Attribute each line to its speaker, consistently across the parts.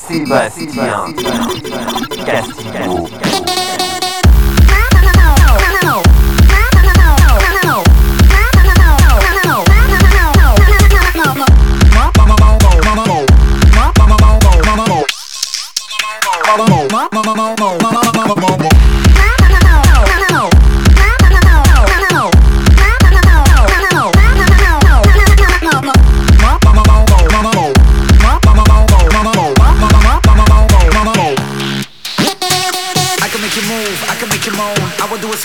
Speaker 1: Sébastien Castillo.
Speaker 2: I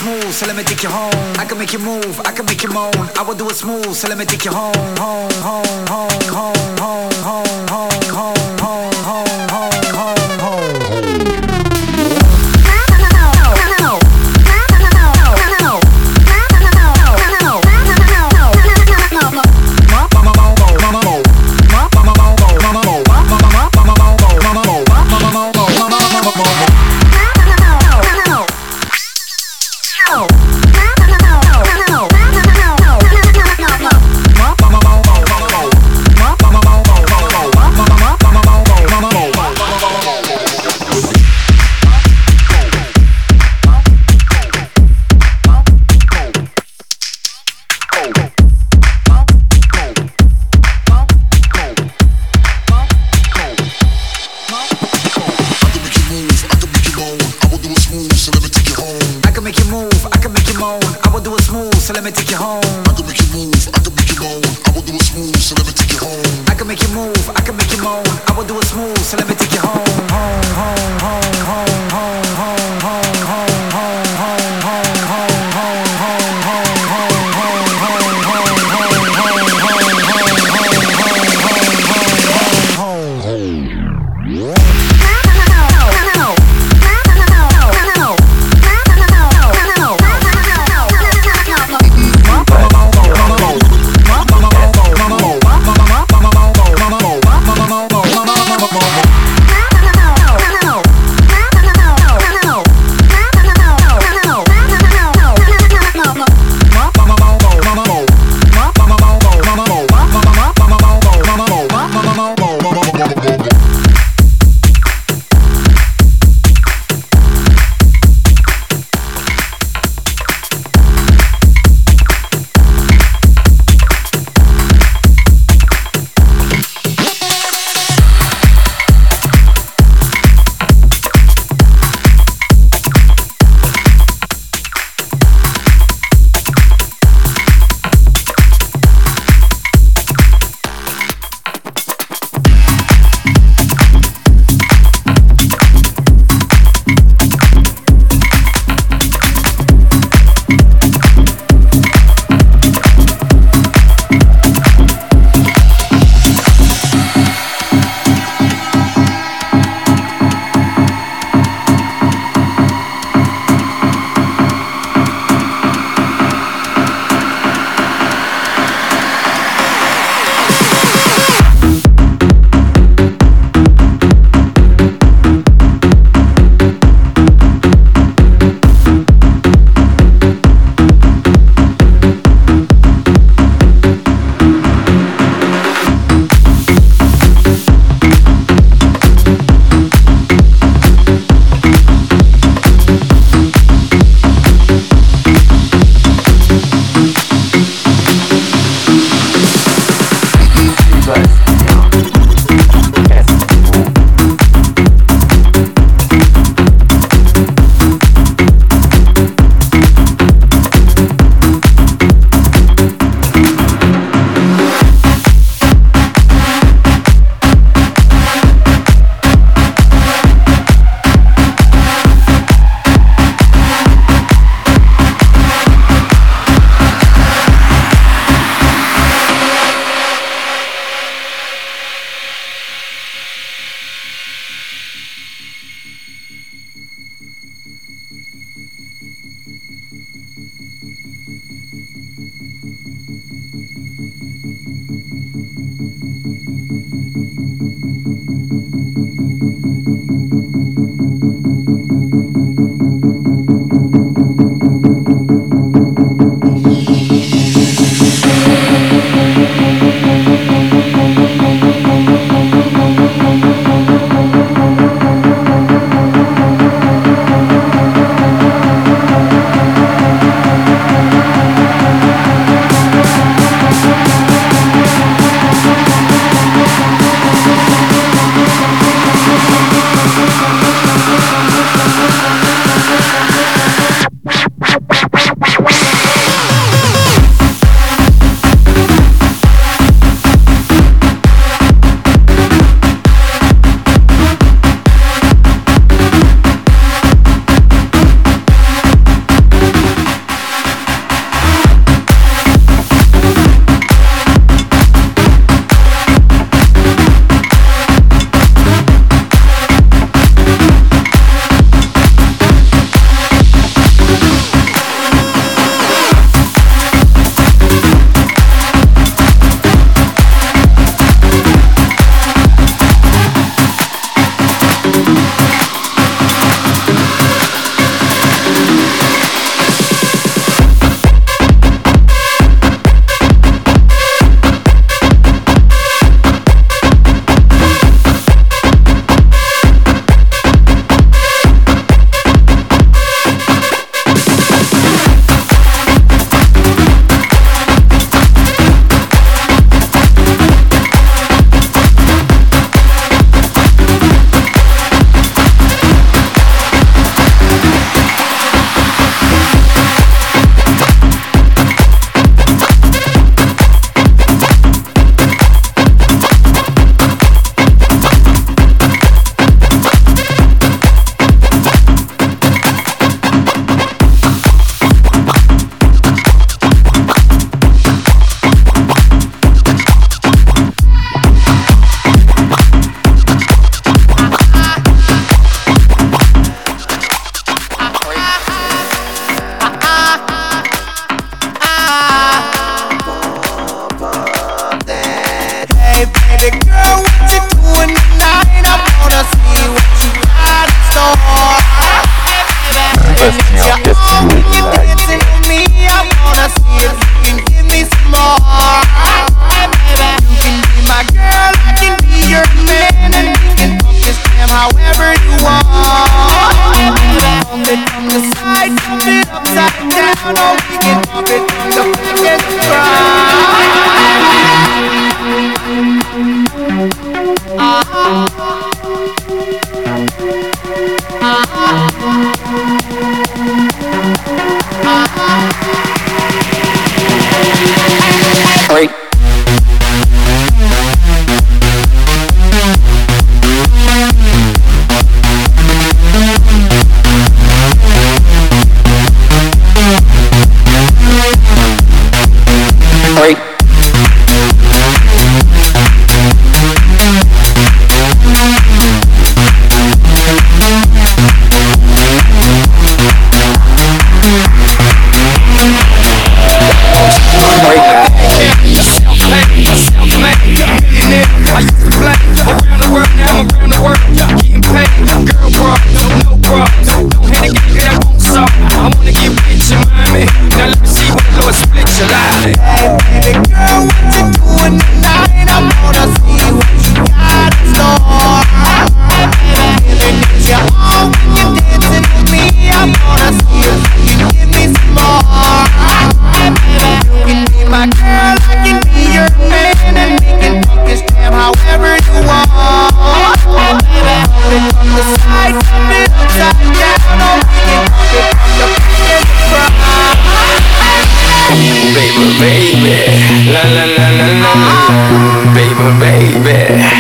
Speaker 2: smooth, so let me take you home. I can make you move, I can make you moan. I will do it smooth, so let me take you home, home, home, home, home,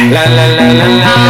Speaker 3: la la la la la.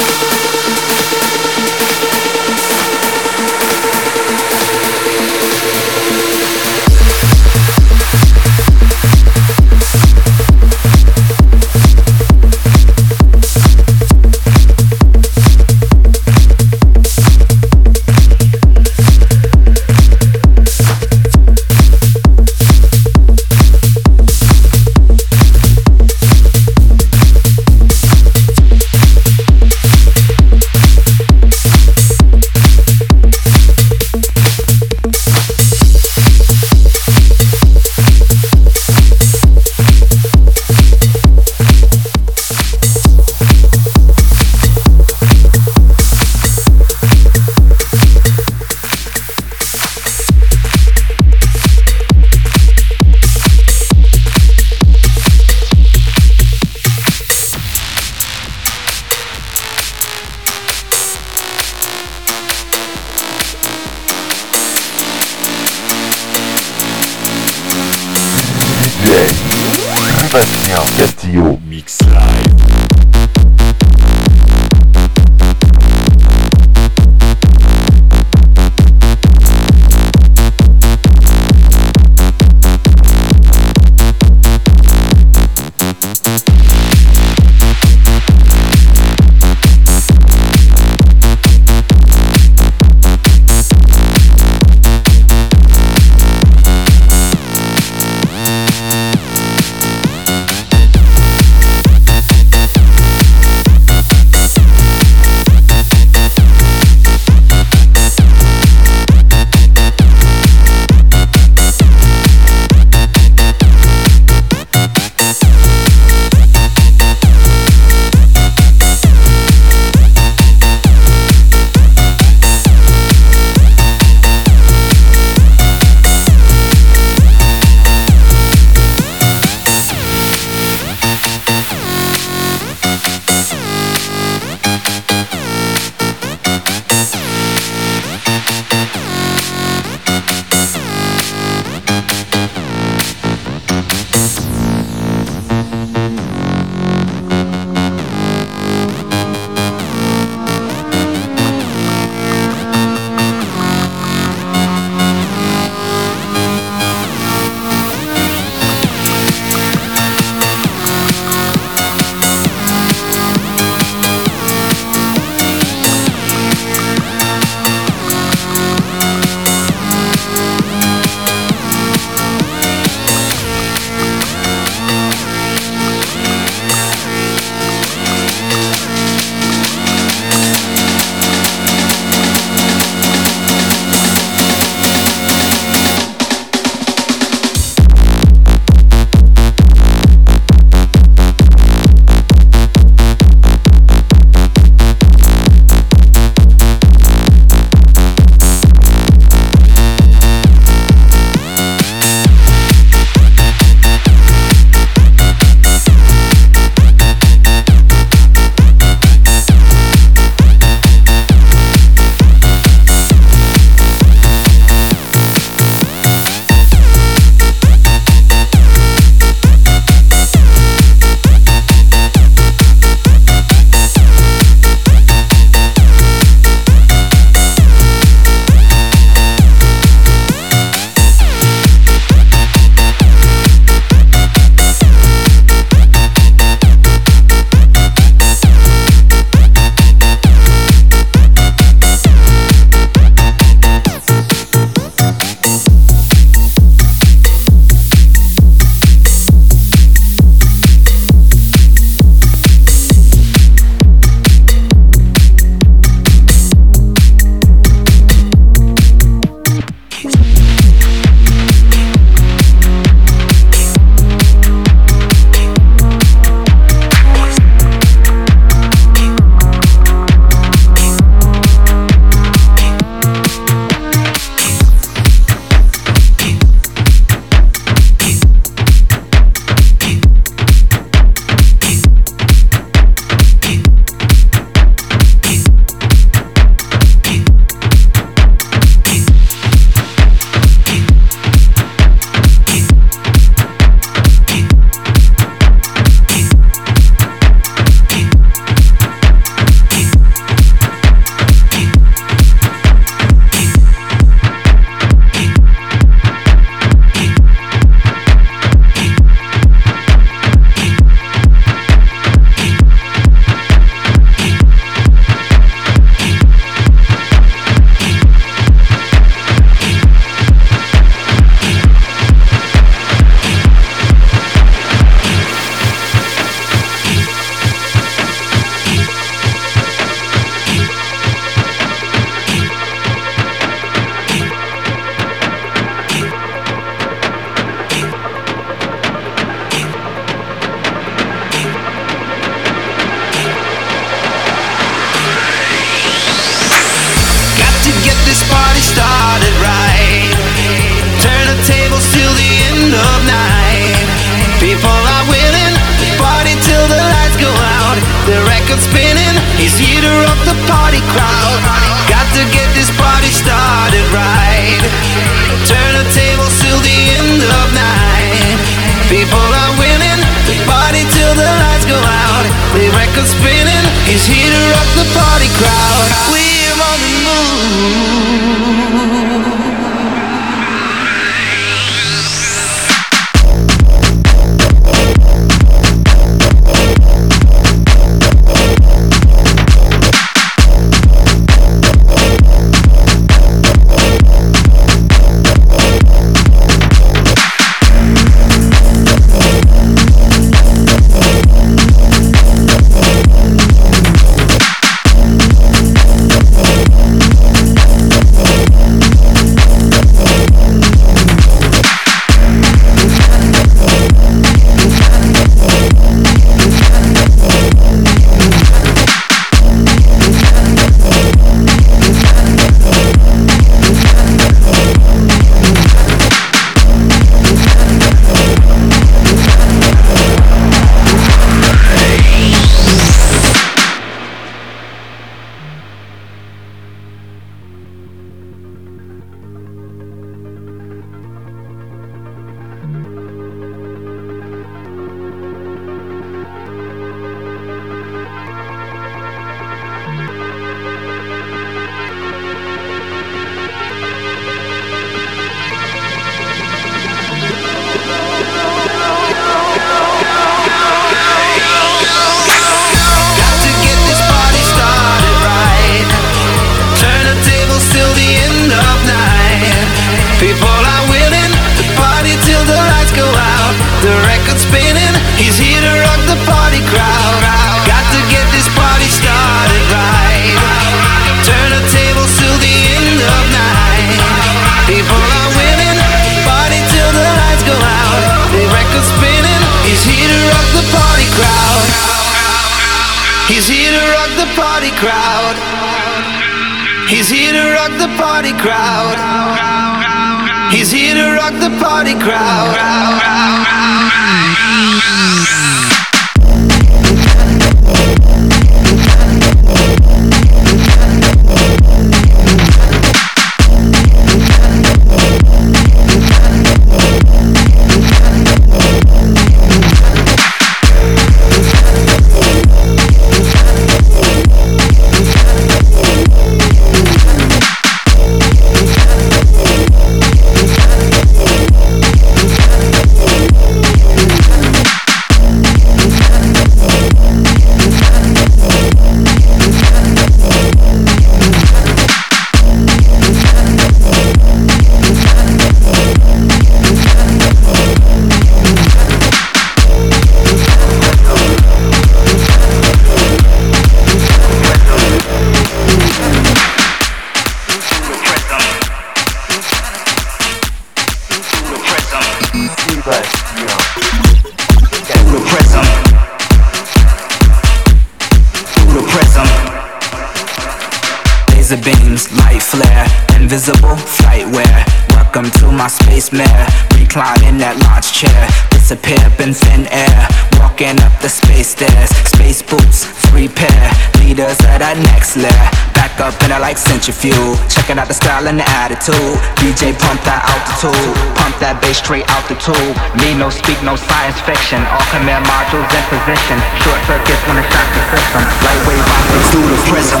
Speaker 2: Centrifuge. Checking out the style and the attitude. DJ pump that altitude, pump that bass straight out the tube. Me no speak, no science fiction. All command modules in position. Short circuits when it shocks the system. Lightweight rockets through the prism,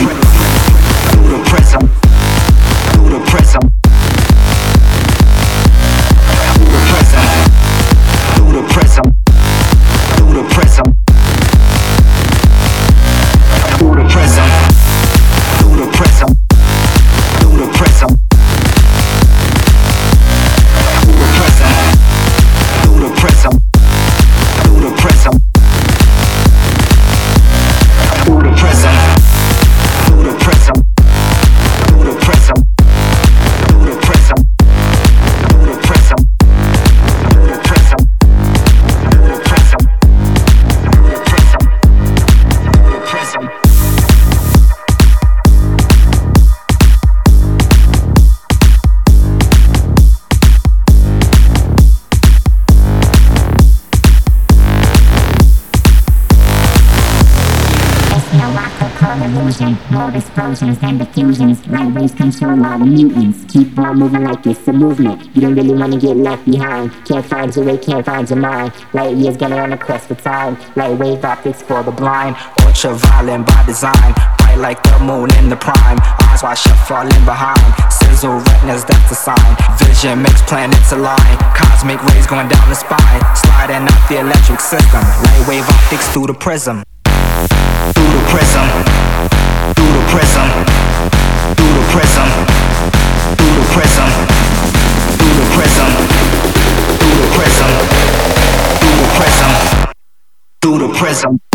Speaker 2: through the prism,
Speaker 4: of illusion, more explosions than diffusions. Waves control all the mutants. Keep on moving like it's a movement. You don't really wanna get left behind. Can't find your way, can't find your mind. Light years gonna on a quest for time. Light wave optics for the blind.
Speaker 2: Ultraviolet by design. Bright like the moon in the prime. Eyes wide shut, falling behind. Sizzle retinas, that's a sign. Vision makes planets align. Cosmic rays going down the spine. Sliding out the electric system. Light wave optics through the prism through the prism, through the prism, through the prism, through the prism, through the prism, through the prism, through the prism, through the prism.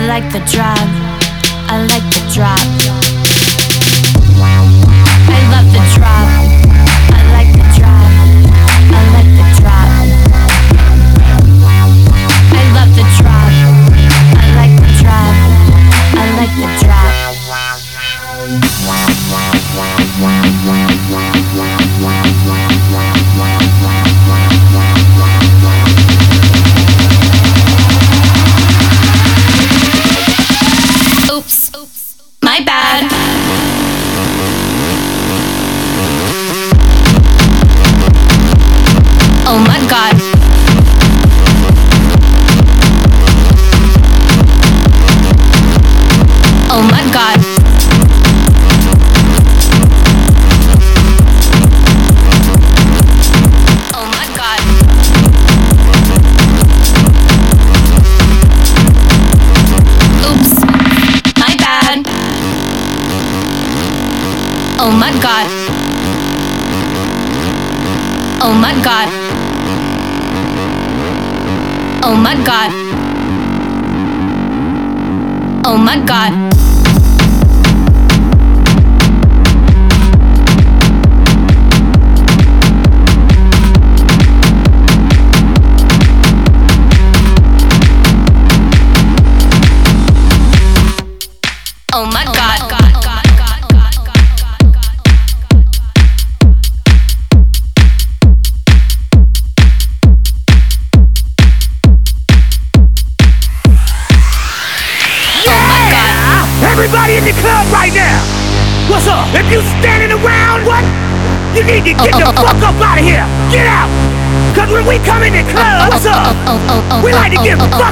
Speaker 5: I like the drop. I like the drop. I love the drop. my God.
Speaker 6: Get
Speaker 5: -oh.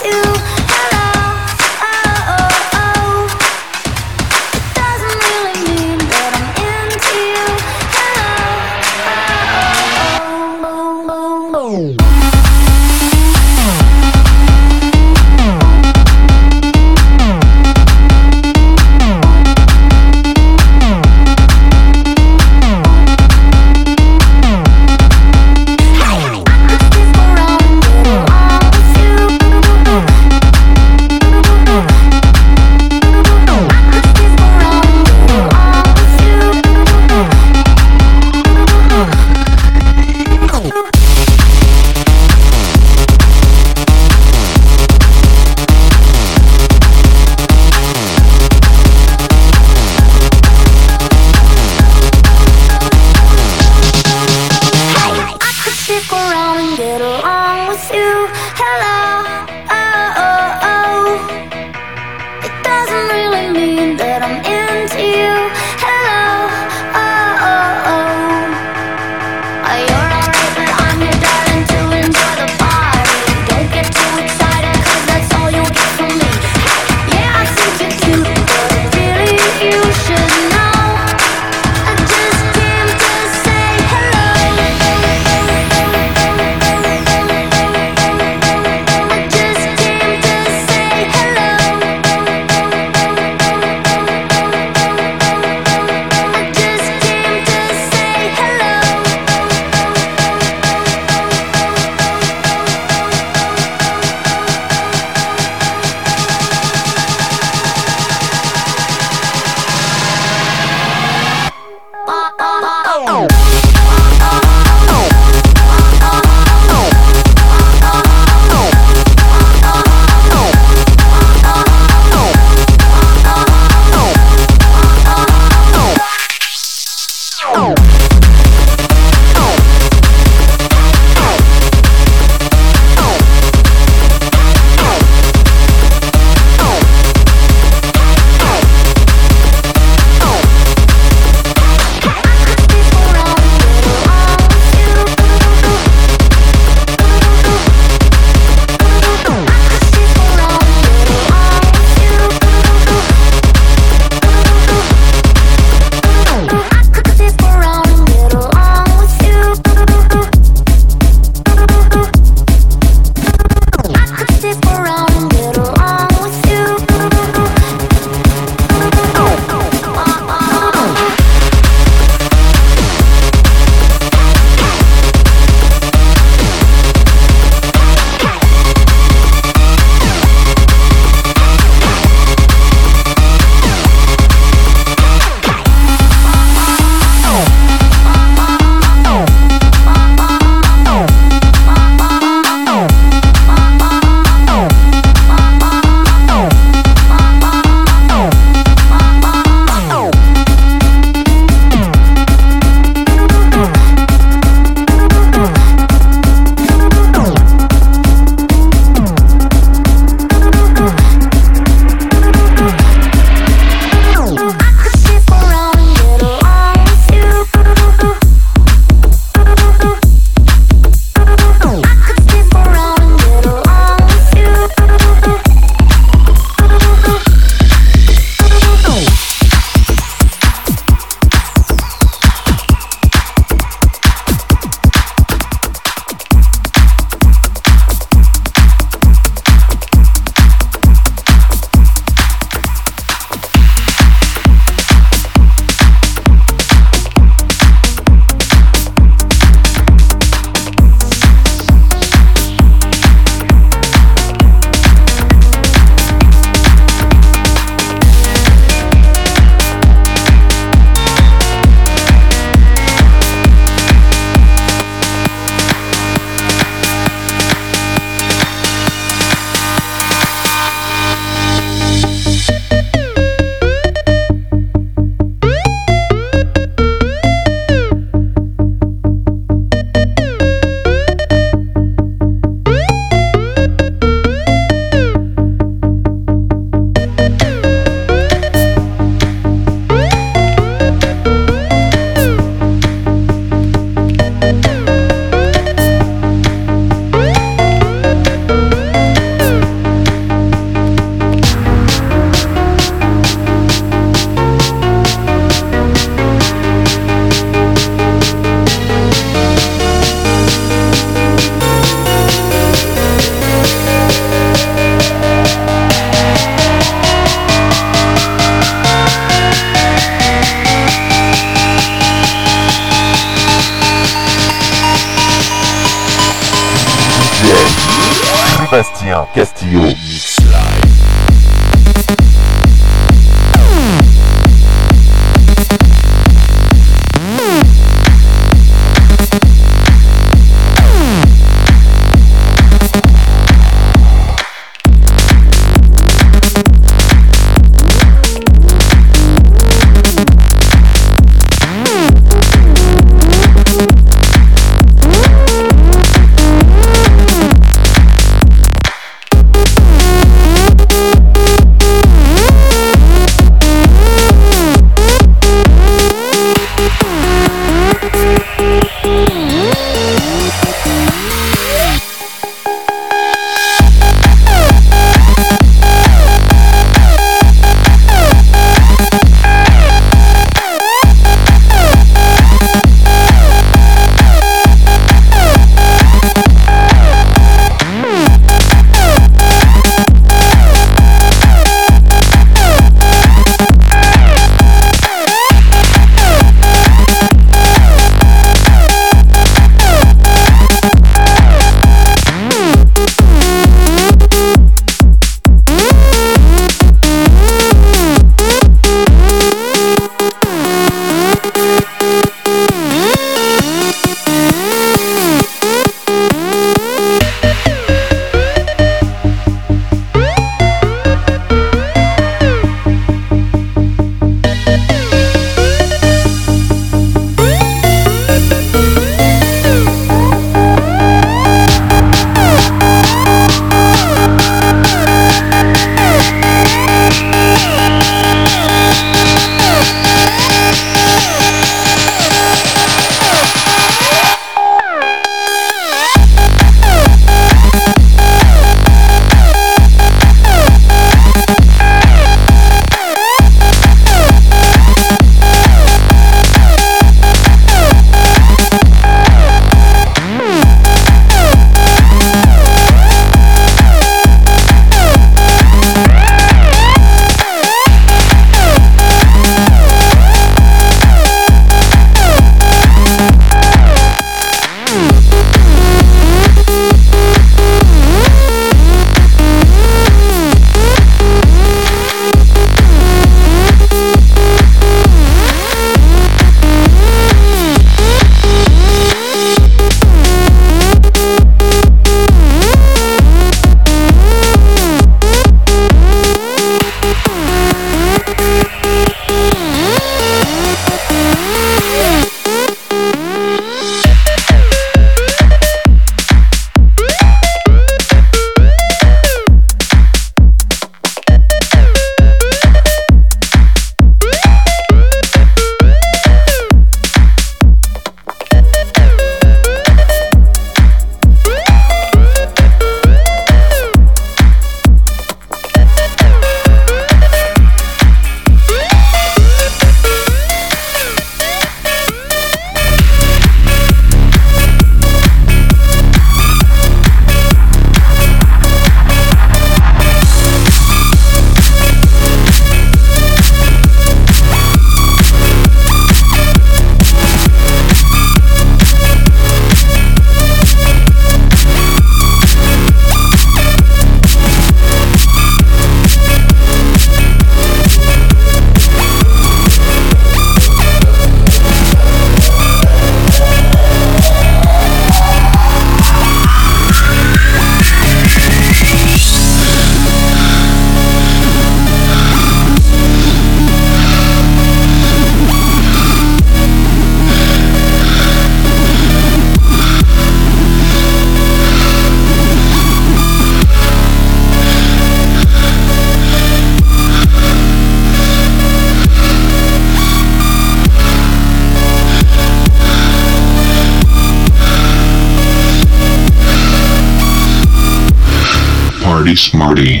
Speaker 1: Smarty.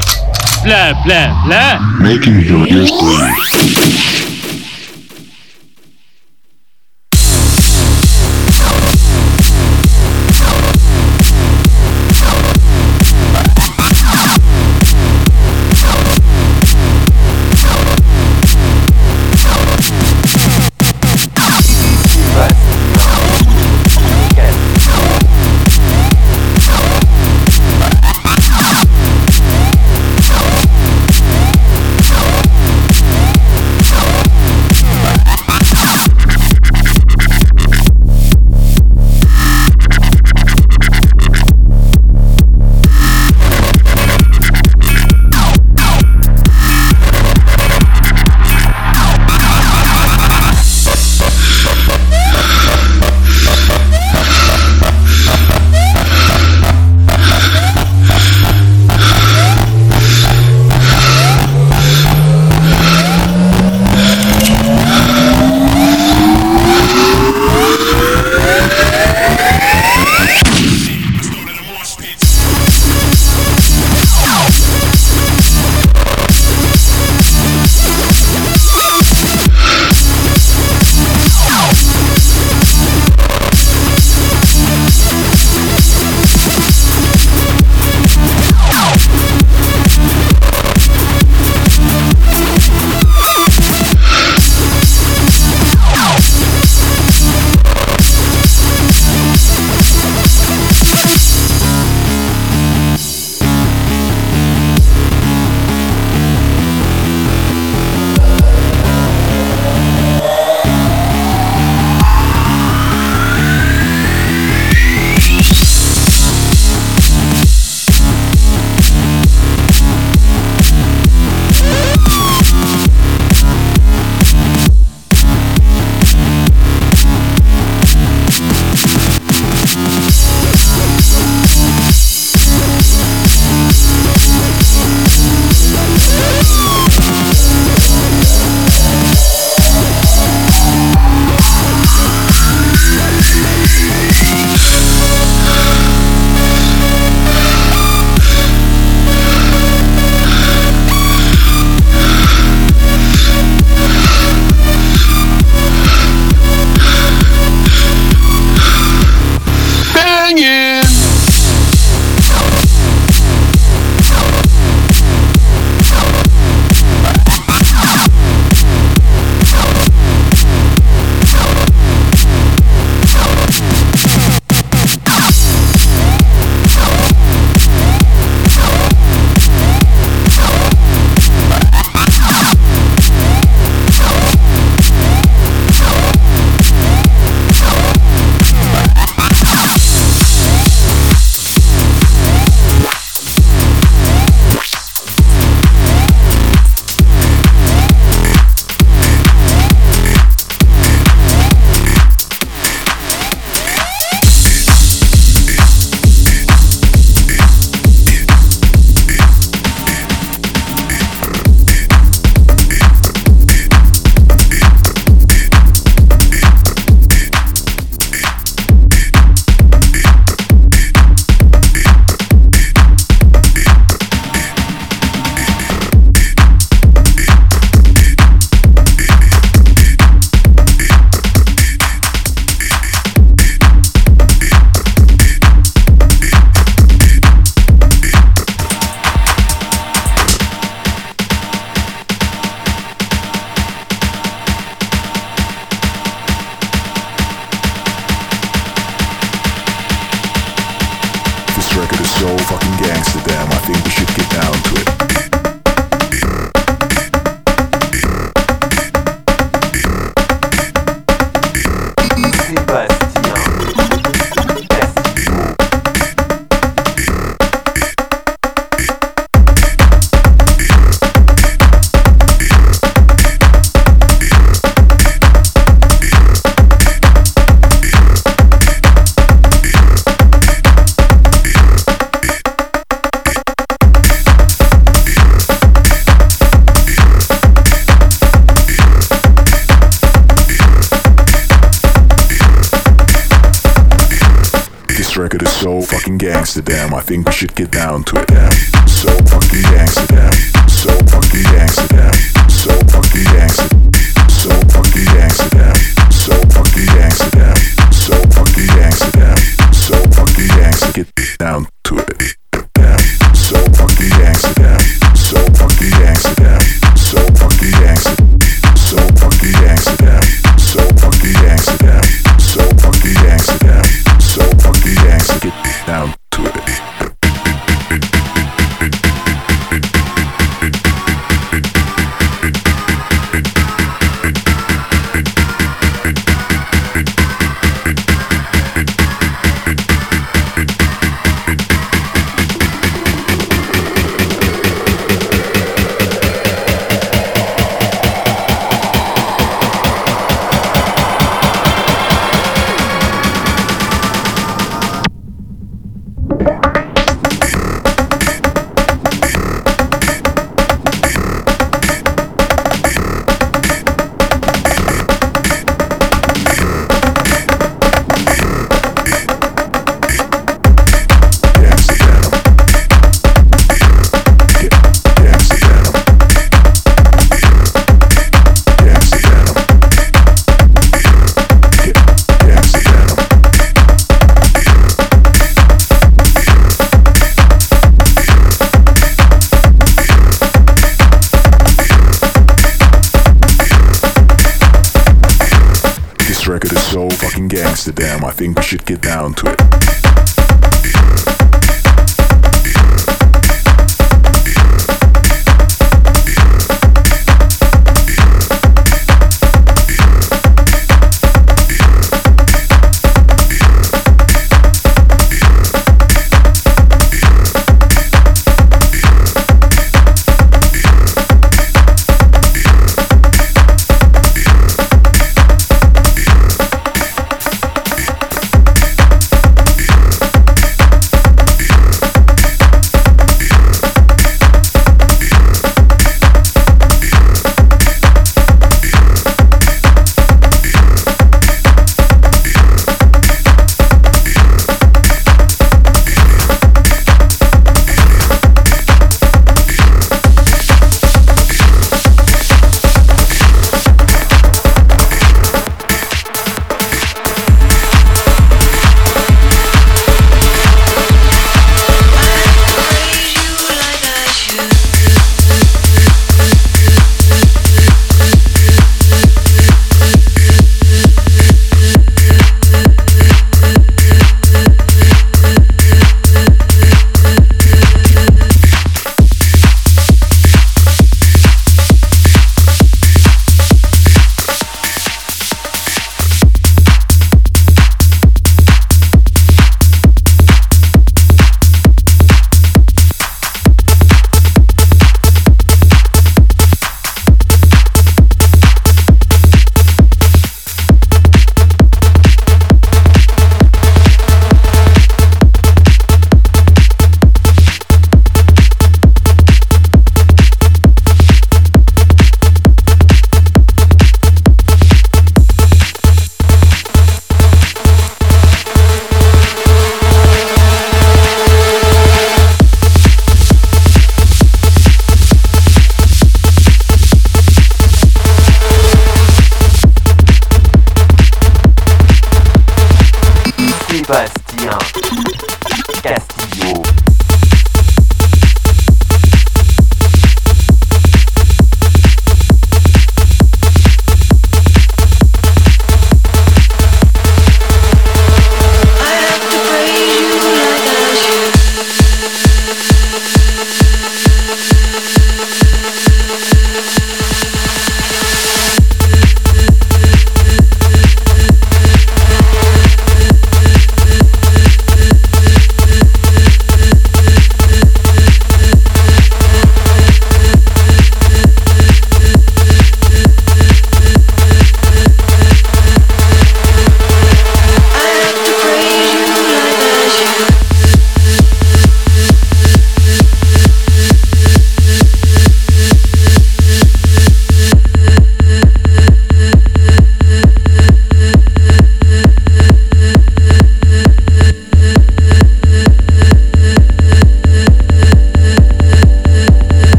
Speaker 7: Blah, blah, blah.
Speaker 1: Making your ears bleed.